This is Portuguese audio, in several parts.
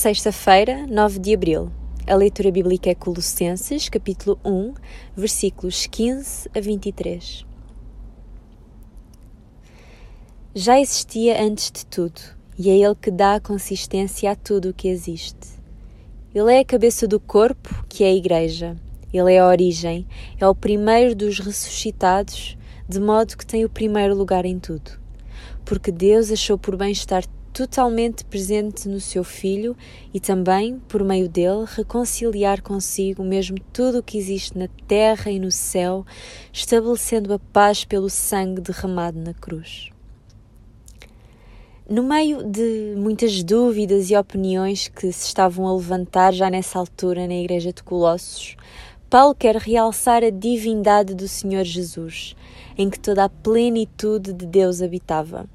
Sexta-feira, 9 de abril. A leitura bíblica é Colossenses, capítulo 1, versículos 15 a 23. Já existia antes de tudo, e é Ele que dá consistência a tudo o que existe. Ele é a cabeça do corpo, que é a Igreja. Ele é a origem, é o primeiro dos ressuscitados, de modo que tem o primeiro lugar em tudo. Porque Deus achou por bem estar totalmente presente no seu Filho e também, por meio dele, reconciliar consigo mesmo tudo o que existe na terra e no céu, estabelecendo a paz pelo sangue derramado na cruz. No meio de muitas dúvidas e opiniões que se estavam a levantar já nessa altura na Igreja de Colossos, Paulo quer realçar a divindade do Senhor Jesus, em que toda a plenitude de Deus habitava.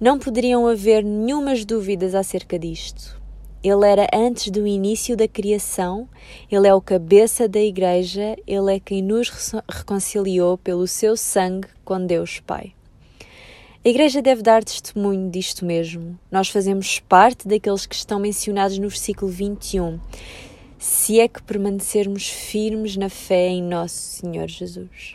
Não poderiam haver nenhumas dúvidas acerca disto. Ele era antes do início da criação, ele é o cabeça da Igreja, ele é quem nos reconciliou pelo seu sangue com Deus Pai. A Igreja deve dar testemunho disto mesmo. Nós fazemos parte daqueles que estão mencionados no versículo 21, se é que permanecermos firmes na fé em nosso Senhor Jesus.